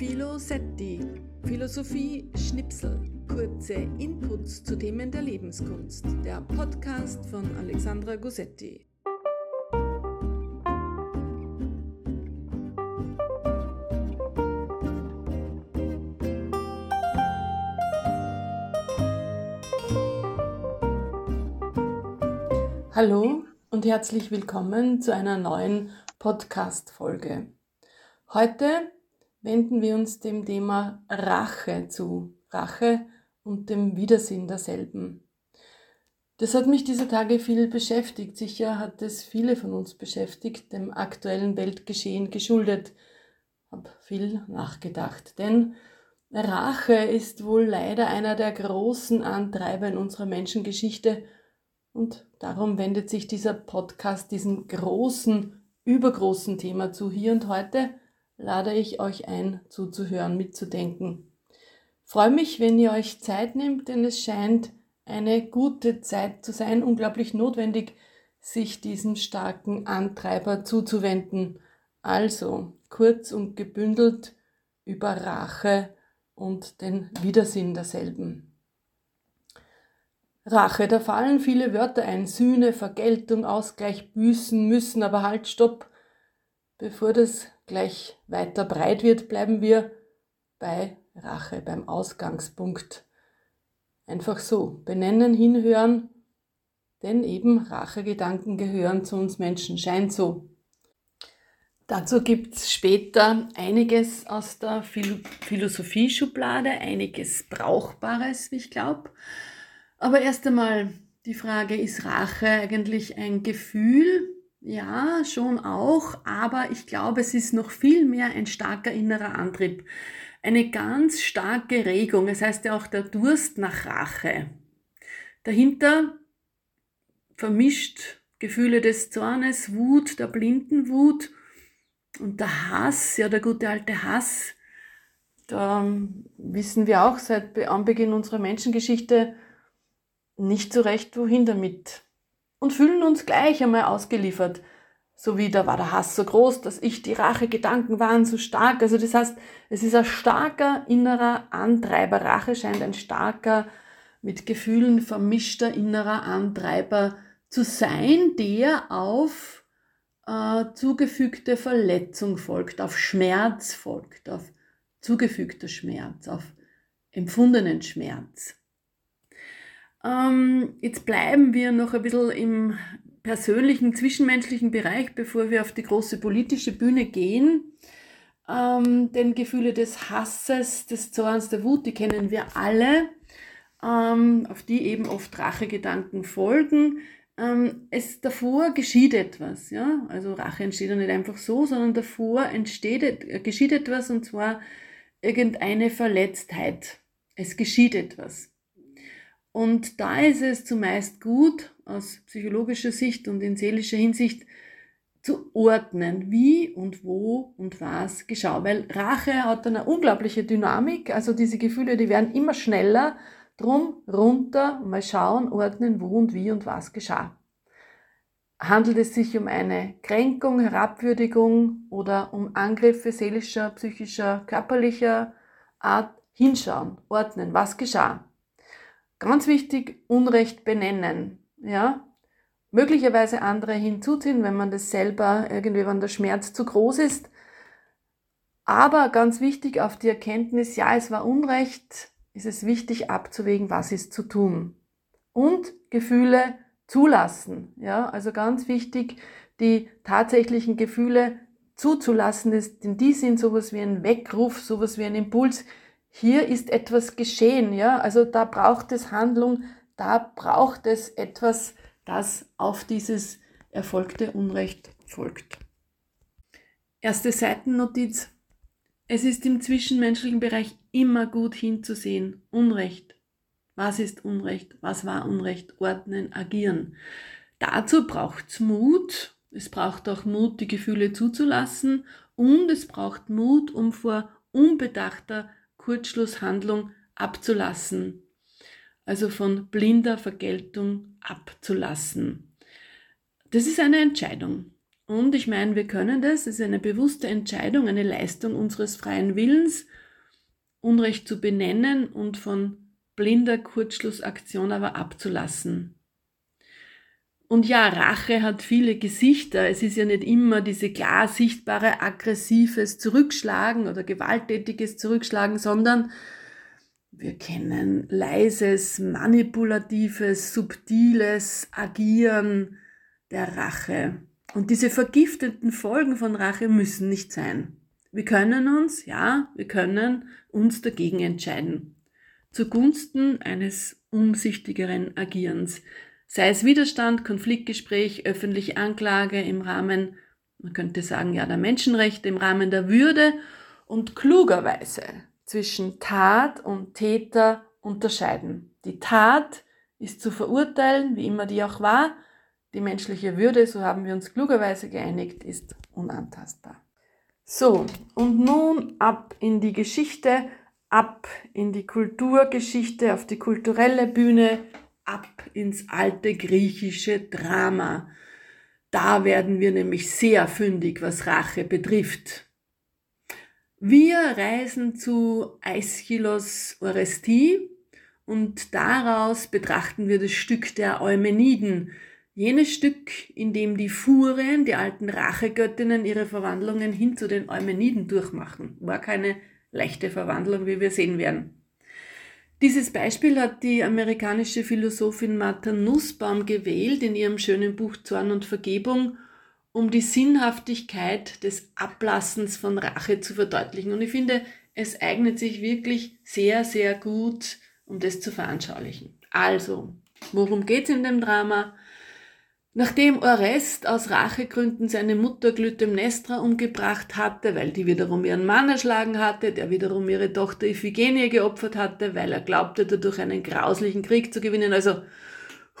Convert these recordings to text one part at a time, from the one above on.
Philosetti, Philosophie Schnipsel, kurze Inputs zu Themen der Lebenskunst, der Podcast von Alexandra Gossetti. Hallo und herzlich willkommen zu einer neuen Podcast-Folge. Heute wenden wir uns dem Thema Rache zu. Rache und dem Widersinn derselben. Das hat mich diese Tage viel beschäftigt. Sicher hat es viele von uns beschäftigt, dem aktuellen Weltgeschehen geschuldet. Hab viel nachgedacht. Denn Rache ist wohl leider einer der großen Antreiber in unserer Menschengeschichte. Und darum wendet sich dieser Podcast diesem großen, übergroßen Thema zu. Hier und heute lade ich euch ein, zuzuhören, mitzudenken. Freue mich, wenn ihr euch Zeit nehmt, denn es scheint eine gute Zeit zu sein, unglaublich notwendig, sich diesem starken Antreiber zuzuwenden. Also kurz und gebündelt über Rache und den Widersinn derselben. Rache, da fallen viele Wörter ein. Sühne, Vergeltung, Ausgleich, Büßen, müssen, aber halt, stopp. Bevor das gleich weiter breit wird, bleiben wir bei Rache, beim Ausgangspunkt. Einfach so, benennen, hinhören, denn eben Rachegedanken gehören zu uns Menschen, scheint so. Dazu gibt es später einiges aus der Philosophie-Schublade, einiges Brauchbares, wie ich glaube. Aber erst einmal die Frage, ist Rache eigentlich ein Gefühl, ja, schon auch, aber ich glaube, es ist noch viel mehr ein starker innerer Antrieb. Eine ganz starke Regung, es heißt ja auch der Durst nach Rache. Dahinter vermischt Gefühle des Zornes, Wut, der blinden Wut und der Hass, ja, der gute alte Hass. Da wissen wir auch seit Anbeginn unserer Menschengeschichte nicht so recht, wohin damit und fühlen uns gleich einmal ausgeliefert. So wie da war der Hass so groß, dass ich die Rachegedanken waren so stark. Also das heißt, es ist ein starker innerer Antreiber. Rache scheint ein starker, mit Gefühlen vermischter innerer Antreiber zu sein, der auf äh, zugefügte Verletzung folgt, auf Schmerz folgt, auf zugefügter Schmerz, auf empfundenen Schmerz. Ähm, jetzt bleiben wir noch ein bisschen im persönlichen, zwischenmenschlichen Bereich, bevor wir auf die große politische Bühne gehen. Ähm, denn Gefühle des Hasses, des Zorns, der Wut, die kennen wir alle, ähm, auf die eben oft Rachegedanken folgen. Ähm, es davor geschieht etwas, ja. Also Rache entsteht ja nicht einfach so, sondern davor entsteht, geschieht etwas und zwar irgendeine Verletztheit. Es geschieht etwas. Und da ist es zumeist gut, aus psychologischer Sicht und in seelischer Hinsicht, zu ordnen, wie und wo und was geschah. Weil Rache hat eine unglaubliche Dynamik, also diese Gefühle, die werden immer schneller, drum runter, mal schauen, ordnen, wo und wie und was geschah. Handelt es sich um eine Kränkung, Herabwürdigung oder um Angriffe seelischer, psychischer, körperlicher Art? Hinschauen, ordnen, was geschah. Ganz wichtig, Unrecht benennen. Ja? Möglicherweise andere hinzuziehen, wenn man das selber irgendwie, wenn der Schmerz zu groß ist. Aber ganz wichtig auf die Erkenntnis, ja, es war Unrecht, ist es wichtig abzuwägen, was ist zu tun. Und Gefühle zulassen. Ja, also ganz wichtig, die tatsächlichen Gefühle zuzulassen, denn die sind sowas wie ein Weckruf, sowas wie ein Impuls, hier ist etwas geschehen, ja, also da braucht es Handlung, da braucht es etwas, das auf dieses erfolgte Unrecht folgt. Erste Seitennotiz. Es ist im zwischenmenschlichen Bereich immer gut hinzusehen. Unrecht. Was ist Unrecht? Was war Unrecht? Ordnen, agieren. Dazu braucht es Mut. Es braucht auch Mut, die Gefühle zuzulassen. Und es braucht Mut, um vor unbedachter Kurzschlusshandlung abzulassen, also von blinder Vergeltung abzulassen. Das ist eine Entscheidung. Und ich meine, wir können das, es ist eine bewusste Entscheidung, eine Leistung unseres freien Willens, Unrecht zu benennen und von blinder Kurzschlussaktion aber abzulassen. Und ja, Rache hat viele Gesichter. Es ist ja nicht immer diese klar sichtbare aggressives Zurückschlagen oder gewalttätiges Zurückschlagen, sondern wir kennen leises, manipulatives, subtiles Agieren der Rache. Und diese vergifteten Folgen von Rache müssen nicht sein. Wir können uns, ja, wir können uns dagegen entscheiden. Zugunsten eines umsichtigeren Agierens sei es Widerstand, Konfliktgespräch, öffentliche Anklage im Rahmen, man könnte sagen, ja, der Menschenrechte, im Rahmen der Würde und klugerweise zwischen Tat und Täter unterscheiden. Die Tat ist zu verurteilen, wie immer die auch war. Die menschliche Würde, so haben wir uns klugerweise geeinigt, ist unantastbar. So, und nun ab in die Geschichte, ab in die Kulturgeschichte, auf die kulturelle Bühne, ab ins alte griechische Drama. Da werden wir nämlich sehr fündig, was Rache betrifft. Wir reisen zu Aeschylos Orestie und daraus betrachten wir das Stück der Eumeniden, jenes Stück, in dem die Furien, die alten Rachegöttinnen, ihre Verwandlungen hin zu den Eumeniden durchmachen. War keine leichte Verwandlung, wie wir sehen werden. Dieses Beispiel hat die amerikanische Philosophin Martha Nussbaum gewählt in ihrem schönen Buch Zorn und Vergebung, um die Sinnhaftigkeit des Ablassens von Rache zu verdeutlichen. Und ich finde, es eignet sich wirklich sehr, sehr gut, um das zu veranschaulichen. Also, worum geht es in dem Drama? Nachdem Orest aus Rachegründen seine Mutter Glytemnestra umgebracht hatte, weil die wiederum ihren Mann erschlagen hatte, der wiederum ihre Tochter Iphigenie geopfert hatte, weil er glaubte, dadurch einen grauslichen Krieg zu gewinnen. Also,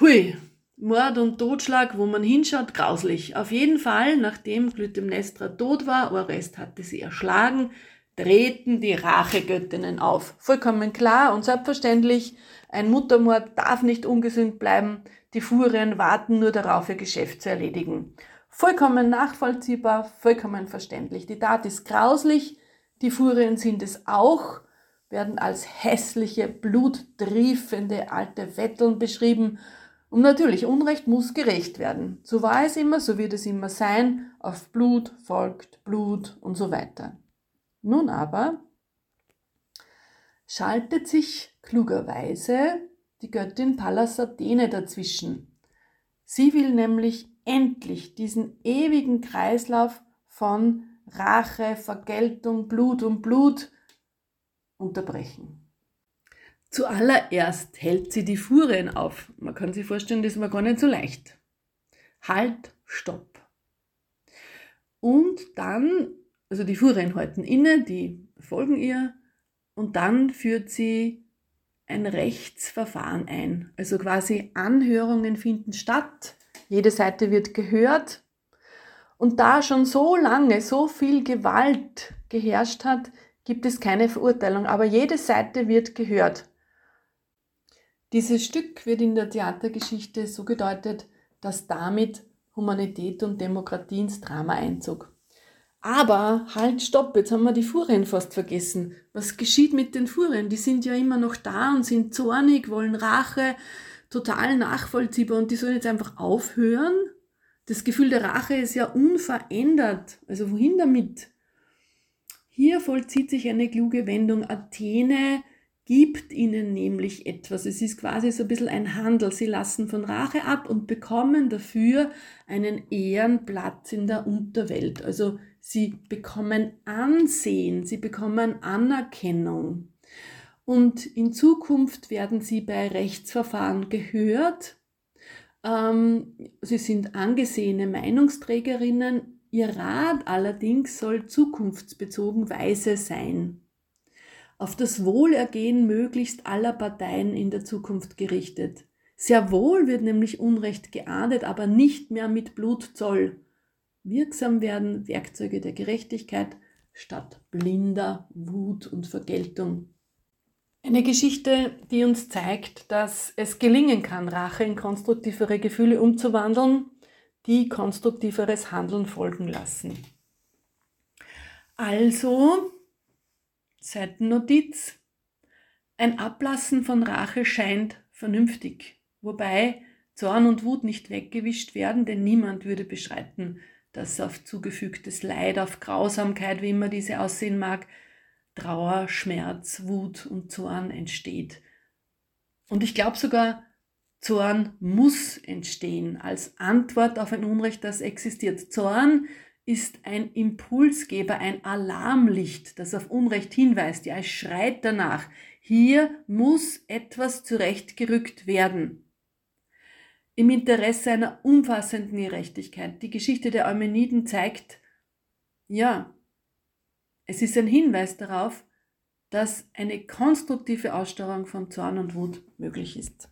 hui, Mord und Totschlag, wo man hinschaut, grauslich. Auf jeden Fall, nachdem Glytemnestra tot war, Orest hatte sie erschlagen, treten die Rachegöttinnen auf. Vollkommen klar und selbstverständlich, ein Muttermord darf nicht ungesünd bleiben. Die Furien warten nur darauf, ihr Geschäft zu erledigen. Vollkommen nachvollziehbar, vollkommen verständlich. Die Tat ist grauslich, die Furien sind es auch, werden als hässliche, bluttriefende alte Wetteln beschrieben. Und natürlich, Unrecht muss gerecht werden. So war es immer, so wird es immer sein. Auf Blut folgt Blut und so weiter. Nun aber schaltet sich klugerweise die Göttin Pallas Athene dazwischen. Sie will nämlich endlich diesen ewigen Kreislauf von Rache, Vergeltung, Blut und Blut unterbrechen. Zuallererst hält sie die Furien auf. Man kann sich vorstellen, das war gar nicht so leicht. Halt, stopp. Und dann, also die Furien halten inne, die folgen ihr, und dann führt sie ein Rechtsverfahren ein. Also quasi Anhörungen finden statt, jede Seite wird gehört. Und da schon so lange so viel Gewalt geherrscht hat, gibt es keine Verurteilung, aber jede Seite wird gehört. Dieses Stück wird in der Theatergeschichte so gedeutet, dass damit Humanität und Demokratie ins Drama einzog. Aber halt, stopp, jetzt haben wir die Furien fast vergessen. Was geschieht mit den Furien? Die sind ja immer noch da und sind zornig, wollen Rache, total nachvollziehbar und die sollen jetzt einfach aufhören. Das Gefühl der Rache ist ja unverändert. Also wohin damit? Hier vollzieht sich eine kluge Wendung. Athene gibt ihnen nämlich etwas. Es ist quasi so ein bisschen ein Handel. Sie lassen von Rache ab und bekommen dafür einen Ehrenplatz in der Unterwelt. Also sie bekommen Ansehen, sie bekommen Anerkennung. Und in Zukunft werden sie bei Rechtsverfahren gehört. Ähm, sie sind angesehene Meinungsträgerinnen. Ihr Rat allerdings soll zukunftsbezogen weise sein. Auf das Wohlergehen möglichst aller Parteien in der Zukunft gerichtet. Sehr wohl wird nämlich Unrecht geahndet, aber nicht mehr mit Blutzoll wirksam werden Werkzeuge der Gerechtigkeit statt blinder Wut und Vergeltung. Eine Geschichte, die uns zeigt, dass es gelingen kann, Rache in konstruktivere Gefühle umzuwandeln, die konstruktiveres Handeln folgen lassen. Also, Seitennotiz, ein Ablassen von Rache scheint vernünftig, wobei Zorn und Wut nicht weggewischt werden, denn niemand würde beschreiten, dass auf zugefügtes Leid, auf Grausamkeit, wie immer diese aussehen mag, Trauer, Schmerz, Wut und Zorn entsteht. Und ich glaube sogar, Zorn muss entstehen als Antwort auf ein Unrecht, das existiert. Zorn ist ein Impulsgeber, ein Alarmlicht, das auf Unrecht hinweist. Ja, es schreit danach. Hier muss etwas zurechtgerückt werden. Im Interesse einer umfassenden Gerechtigkeit. Die Geschichte der Eumeniden zeigt, ja, es ist ein Hinweis darauf, dass eine konstruktive Aussteuerung von Zorn und Wut möglich ist.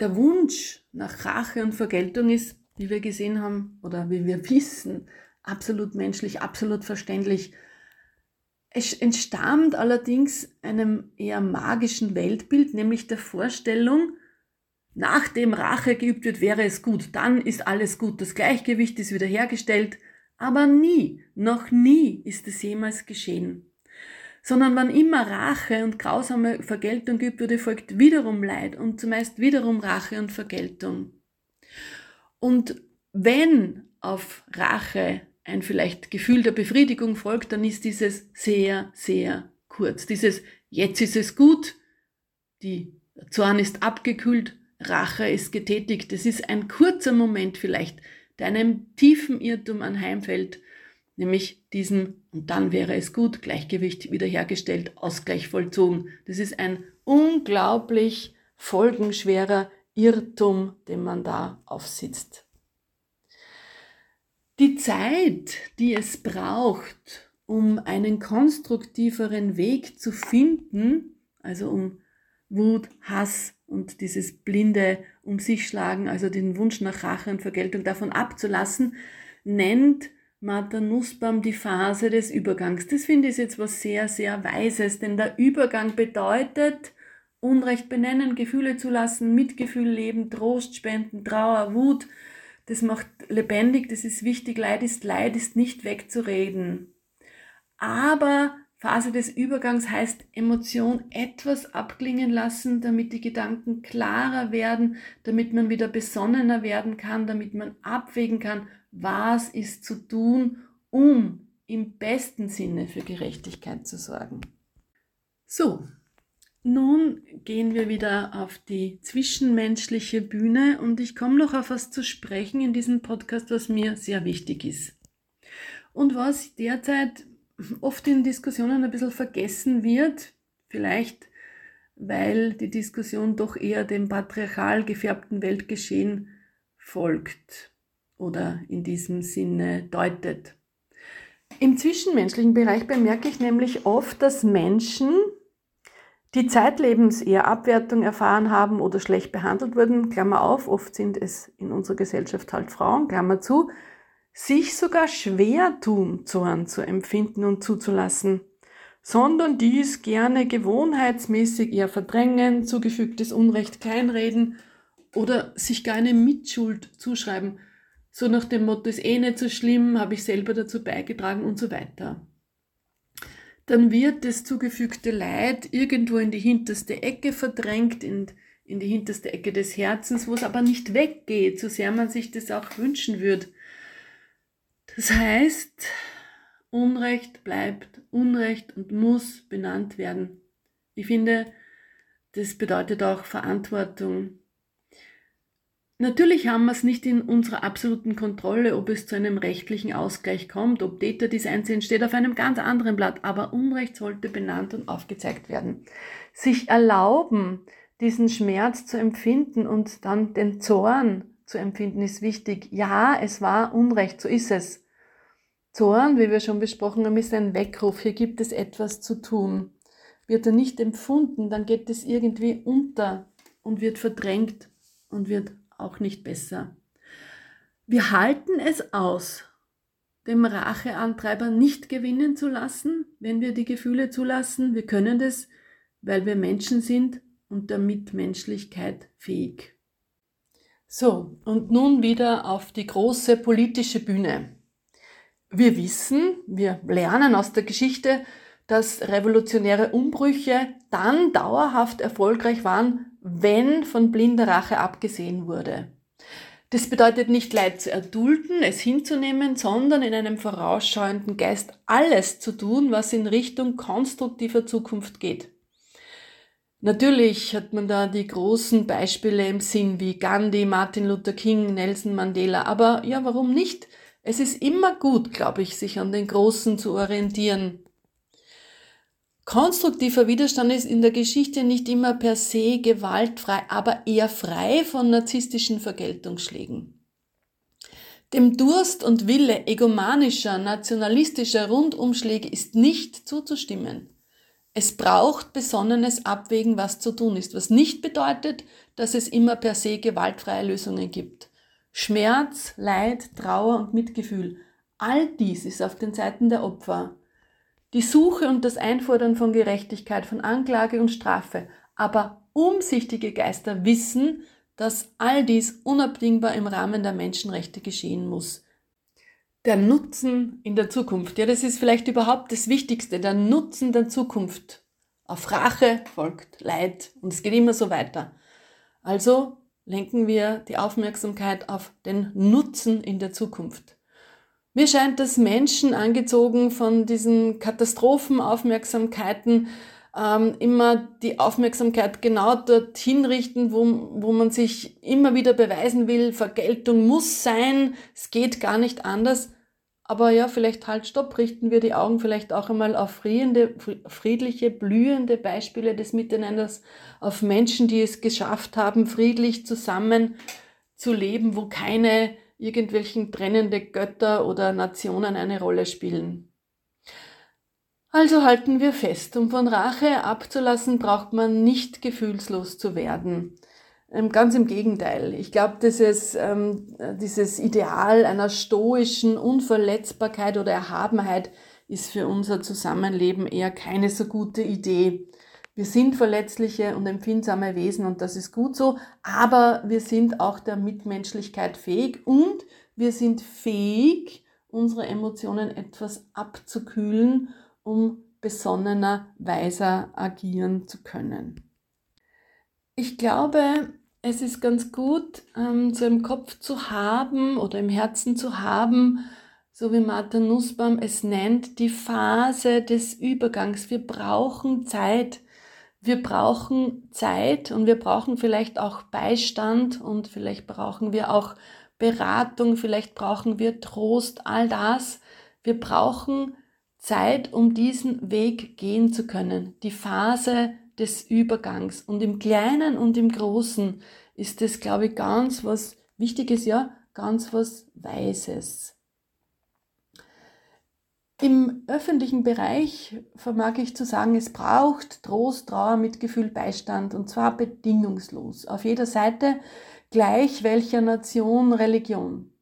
Der Wunsch nach Rache und Vergeltung ist wie wir gesehen haben oder wie wir wissen, absolut menschlich, absolut verständlich. Es entstammt allerdings einem eher magischen Weltbild, nämlich der Vorstellung, nachdem Rache geübt wird, wäre es gut, dann ist alles gut, das Gleichgewicht ist wiederhergestellt, aber nie, noch nie ist es jemals geschehen. Sondern wann immer Rache und grausame Vergeltung geübt wurde, folgt wiederum Leid und zumeist wiederum Rache und Vergeltung. Und wenn auf Rache ein vielleicht Gefühl der Befriedigung folgt, dann ist dieses sehr, sehr kurz. Dieses jetzt ist es gut, die Zorn ist abgekühlt, Rache ist getätigt. Es ist ein kurzer Moment vielleicht, der einem tiefen Irrtum anheimfällt, nämlich diesem, und dann wäre es gut, Gleichgewicht wiederhergestellt, Ausgleich vollzogen. Das ist ein unglaublich folgenschwerer Irrtum, den man da aufsitzt. Die Zeit, die es braucht, um einen konstruktiveren Weg zu finden, also um Wut, Hass und dieses blinde um sich schlagen, also den Wunsch nach Rache und Vergeltung davon abzulassen, nennt Martha Nussbaum die Phase des Übergangs. Das finde ich jetzt was sehr, sehr Weises, denn der Übergang bedeutet, Unrecht benennen, Gefühle zulassen, Mitgefühl leben, Trost spenden, Trauer, Wut. Das macht lebendig, das ist wichtig. Leid ist Leid, ist nicht wegzureden. Aber Phase des Übergangs heißt Emotion etwas abklingen lassen, damit die Gedanken klarer werden, damit man wieder besonnener werden kann, damit man abwägen kann, was ist zu tun, um im besten Sinne für Gerechtigkeit zu sorgen. So, nun gehen wir wieder auf die zwischenmenschliche Bühne und ich komme noch auf was zu sprechen in diesem Podcast, was mir sehr wichtig ist. Und was derzeit oft in Diskussionen ein bisschen vergessen wird, vielleicht weil die Diskussion doch eher dem patriarchal gefärbten Weltgeschehen folgt oder in diesem Sinne deutet. Im zwischenmenschlichen Bereich bemerke ich nämlich oft, dass Menschen die zeitlebens eher Abwertung erfahren haben oder schlecht behandelt wurden, Klammer auf, oft sind es in unserer Gesellschaft halt Frauen, Klammer zu, sich sogar schwer tun, Zorn zu empfinden und zuzulassen, sondern dies gerne gewohnheitsmäßig eher verdrängen, zugefügtes Unrecht kleinreden oder sich gar eine Mitschuld zuschreiben, so nach dem Motto, ist eh nicht so schlimm, habe ich selber dazu beigetragen und so weiter dann wird das zugefügte Leid irgendwo in die hinterste Ecke verdrängt, in, in die hinterste Ecke des Herzens, wo es aber nicht weggeht, so sehr man sich das auch wünschen würde. Das heißt, Unrecht bleibt Unrecht und muss benannt werden. Ich finde, das bedeutet auch Verantwortung. Natürlich haben wir es nicht in unserer absoluten Kontrolle, ob es zu einem rechtlichen Ausgleich kommt, ob Täter dies einsehen, steht auf einem ganz anderen Blatt, aber Unrecht sollte benannt und aufgezeigt werden. Sich erlauben, diesen Schmerz zu empfinden und dann den Zorn zu empfinden, ist wichtig. Ja, es war Unrecht, so ist es. Zorn, wie wir schon besprochen haben, ist ein Weckruf. Hier gibt es etwas zu tun. Wird er nicht empfunden, dann geht es irgendwie unter und wird verdrängt und wird auch nicht besser. Wir halten es aus, dem Racheantreiber nicht gewinnen zu lassen, wenn wir die Gefühle zulassen. Wir können das, weil wir Menschen sind und der Mitmenschlichkeit fähig. So, und nun wieder auf die große politische Bühne. Wir wissen, wir lernen aus der Geschichte, dass revolutionäre Umbrüche dann dauerhaft erfolgreich waren, wenn von blinder Rache abgesehen wurde. Das bedeutet nicht Leid zu erdulden, es hinzunehmen, sondern in einem vorausschauenden Geist alles zu tun, was in Richtung konstruktiver Zukunft geht. Natürlich hat man da die großen Beispiele im Sinn wie Gandhi, Martin Luther King, Nelson Mandela, aber ja, warum nicht? Es ist immer gut, glaube ich, sich an den Großen zu orientieren. Konstruktiver Widerstand ist in der Geschichte nicht immer per se gewaltfrei, aber eher frei von narzisstischen Vergeltungsschlägen. Dem Durst und Wille egomanischer, nationalistischer Rundumschläge ist nicht zuzustimmen. Es braucht besonnenes Abwägen, was zu tun ist, was nicht bedeutet, dass es immer per se gewaltfreie Lösungen gibt. Schmerz, Leid, Trauer und Mitgefühl, all dies ist auf den Seiten der Opfer. Die Suche und das Einfordern von Gerechtigkeit, von Anklage und Strafe. Aber umsichtige Geister wissen, dass all dies unabdingbar im Rahmen der Menschenrechte geschehen muss. Der Nutzen in der Zukunft, ja, das ist vielleicht überhaupt das Wichtigste, der Nutzen der Zukunft. Auf Rache folgt Leid und es geht immer so weiter. Also lenken wir die Aufmerksamkeit auf den Nutzen in der Zukunft. Mir scheint, dass Menschen angezogen von diesen Katastrophenaufmerksamkeiten ähm, immer die Aufmerksamkeit genau dorthin richten, wo, wo man sich immer wieder beweisen will, Vergeltung muss sein, es geht gar nicht anders. Aber ja, vielleicht halt stopp, richten wir die Augen vielleicht auch einmal auf friedende, friedliche, blühende Beispiele des Miteinanders, auf Menschen, die es geschafft haben, friedlich zusammen zu leben, wo keine irgendwelchen trennende Götter oder Nationen eine Rolle spielen. Also halten wir fest, um von Rache abzulassen, braucht man nicht gefühlslos zu werden. Ähm, ganz im Gegenteil. Ich glaube, dieses, ähm, dieses Ideal einer stoischen Unverletzbarkeit oder Erhabenheit ist für unser Zusammenleben eher keine so gute Idee. Wir sind verletzliche und empfindsame Wesen und das ist gut so, aber wir sind auch der Mitmenschlichkeit fähig und wir sind fähig, unsere Emotionen etwas abzukühlen, um besonnener, weiser agieren zu können. Ich glaube, es ist ganz gut, ähm, so im Kopf zu haben oder im Herzen zu haben, so wie Martha Nussbaum es nennt, die Phase des Übergangs. Wir brauchen Zeit wir brauchen Zeit und wir brauchen vielleicht auch Beistand und vielleicht brauchen wir auch Beratung, vielleicht brauchen wir Trost, all das. Wir brauchen Zeit, um diesen Weg gehen zu können, die Phase des Übergangs. Und im Kleinen und im Großen ist es, glaube ich, ganz was Wichtiges, ja, ganz was Weises. Im öffentlichen Bereich vermag ich zu sagen, es braucht Trost, Trauer, Mitgefühl, Beistand und zwar bedingungslos. Auf jeder Seite gleich welcher Nation, Religion.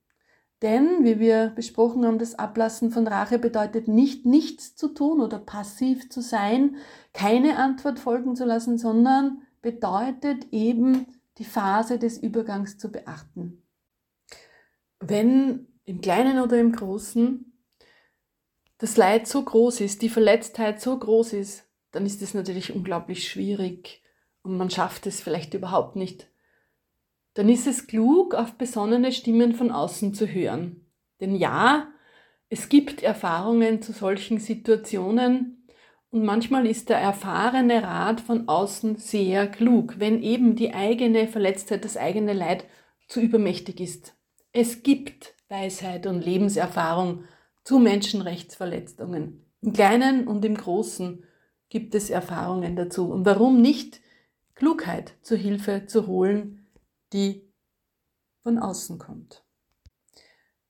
Denn, wie wir besprochen haben, das Ablassen von Rache bedeutet nicht nichts zu tun oder passiv zu sein, keine Antwort folgen zu lassen, sondern bedeutet eben die Phase des Übergangs zu beachten. Wenn im Kleinen oder im Großen das Leid so groß ist, die Verletztheit so groß ist, dann ist es natürlich unglaublich schwierig und man schafft es vielleicht überhaupt nicht. Dann ist es klug, auf besonnene Stimmen von außen zu hören. Denn ja, es gibt Erfahrungen zu solchen Situationen und manchmal ist der erfahrene Rat von außen sehr klug, wenn eben die eigene Verletztheit, das eigene Leid zu übermächtig ist. Es gibt Weisheit und Lebenserfahrung zu Menschenrechtsverletzungen. Im Kleinen und im Großen gibt es Erfahrungen dazu. Und warum nicht Klugheit zur Hilfe zu holen, die von außen kommt.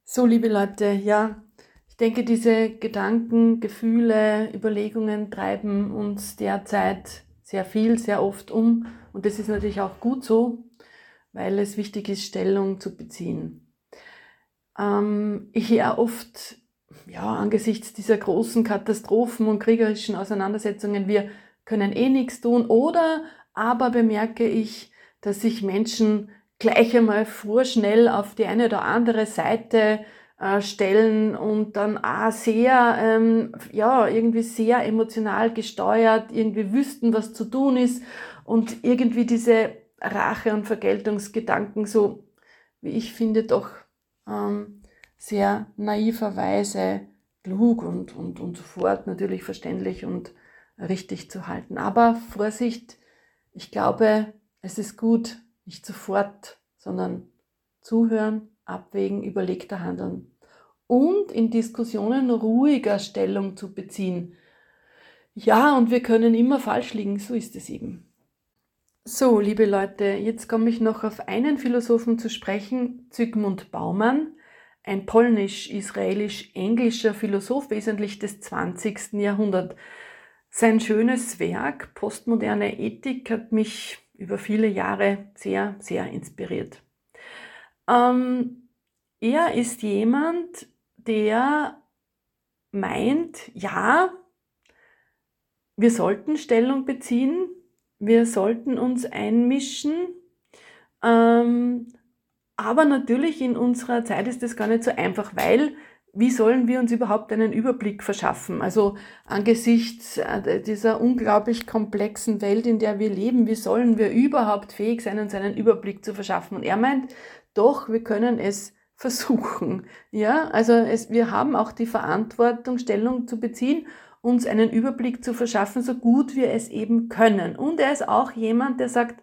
So, liebe Leute, ja, ich denke, diese Gedanken, Gefühle, Überlegungen treiben uns derzeit sehr viel, sehr oft um. Und das ist natürlich auch gut so, weil es wichtig ist, Stellung zu beziehen. Ähm, ich höre oft ja, angesichts dieser großen Katastrophen und kriegerischen Auseinandersetzungen, wir können eh nichts tun. Oder aber bemerke ich, dass sich Menschen gleich einmal vorschnell auf die eine oder andere Seite äh, stellen und dann auch sehr, ähm, ja, irgendwie sehr emotional gesteuert, irgendwie wüssten, was zu tun ist und irgendwie diese Rache- und Vergeltungsgedanken so, wie ich finde, doch ähm, sehr naiverweise klug und, und, und sofort natürlich verständlich und richtig zu halten. Aber Vorsicht, ich glaube, es ist gut, nicht sofort, sondern zuhören, abwägen, überlegter handeln und in Diskussionen ruhiger Stellung zu beziehen. Ja, und wir können immer falsch liegen, so ist es eben. So, liebe Leute, jetzt komme ich noch auf einen Philosophen zu sprechen, Zygmunt Baumann, ein polnisch-israelisch-englischer Philosoph, wesentlich des 20. Jahrhunderts. Sein schönes Werk Postmoderne Ethik hat mich über viele Jahre sehr, sehr inspiriert. Ähm, er ist jemand, der meint, ja, wir sollten Stellung beziehen, wir sollten uns einmischen, ähm, aber natürlich in unserer Zeit ist das gar nicht so einfach, weil wie sollen wir uns überhaupt einen Überblick verschaffen? Also angesichts äh, dieser unglaublich komplexen Welt, in der wir leben, wie sollen wir überhaupt fähig sein, uns einen Überblick zu verschaffen? Und er meint, doch, wir können es versuchen. Ja, also es, wir haben auch die Verantwortung, Stellung zu beziehen, uns einen Überblick zu verschaffen, so gut wir es eben können. Und er ist auch jemand, der sagt,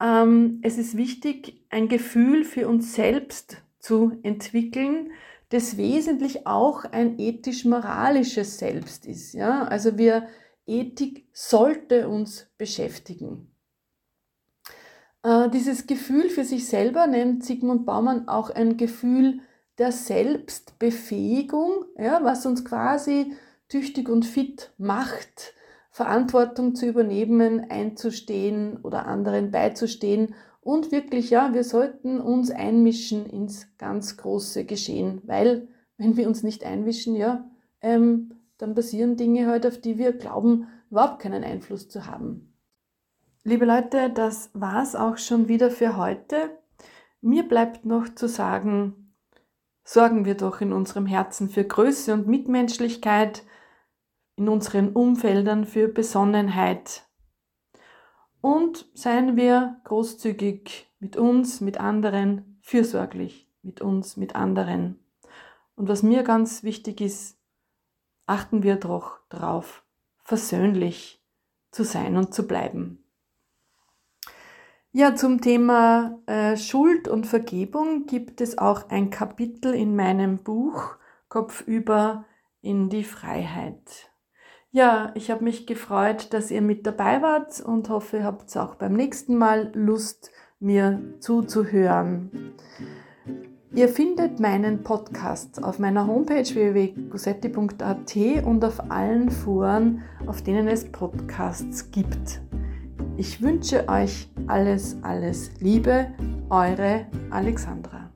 ähm, es ist wichtig, ein Gefühl für uns selbst zu entwickeln, das wesentlich auch ein ethisch-moralisches Selbst ist. Ja? Also wir, Ethik sollte uns beschäftigen. Äh, dieses Gefühl für sich selber nennt Sigmund Baumann auch ein Gefühl der Selbstbefähigung, ja, was uns quasi tüchtig und fit macht, Verantwortung zu übernehmen, einzustehen oder anderen beizustehen und wirklich, ja, wir sollten uns einmischen ins ganz große Geschehen, weil wenn wir uns nicht einmischen, ja, ähm, dann passieren Dinge halt, auf die wir glauben, überhaupt keinen Einfluss zu haben. Liebe Leute, das war's auch schon wieder für heute. Mir bleibt noch zu sagen, sorgen wir doch in unserem Herzen für Größe und Mitmenschlichkeit, in unseren Umfeldern für Besonnenheit. Und seien wir großzügig mit uns, mit anderen, fürsorglich mit uns, mit anderen. Und was mir ganz wichtig ist, achten wir doch darauf, versöhnlich zu sein und zu bleiben. Ja, zum Thema äh, Schuld und Vergebung gibt es auch ein Kapitel in meinem Buch Kopfüber in die Freiheit. Ja, ich habe mich gefreut, dass ihr mit dabei wart und hoffe, ihr habt auch beim nächsten Mal Lust, mir zuzuhören. Ihr findet meinen Podcast auf meiner Homepage www.gusetti.at und auf allen Foren, auf denen es Podcasts gibt. Ich wünsche euch alles, alles Liebe, eure Alexandra.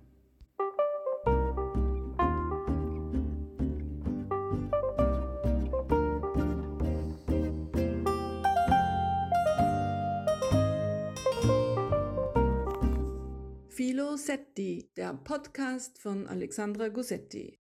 Philo Setti, der Podcast von Alexandra Gussetti.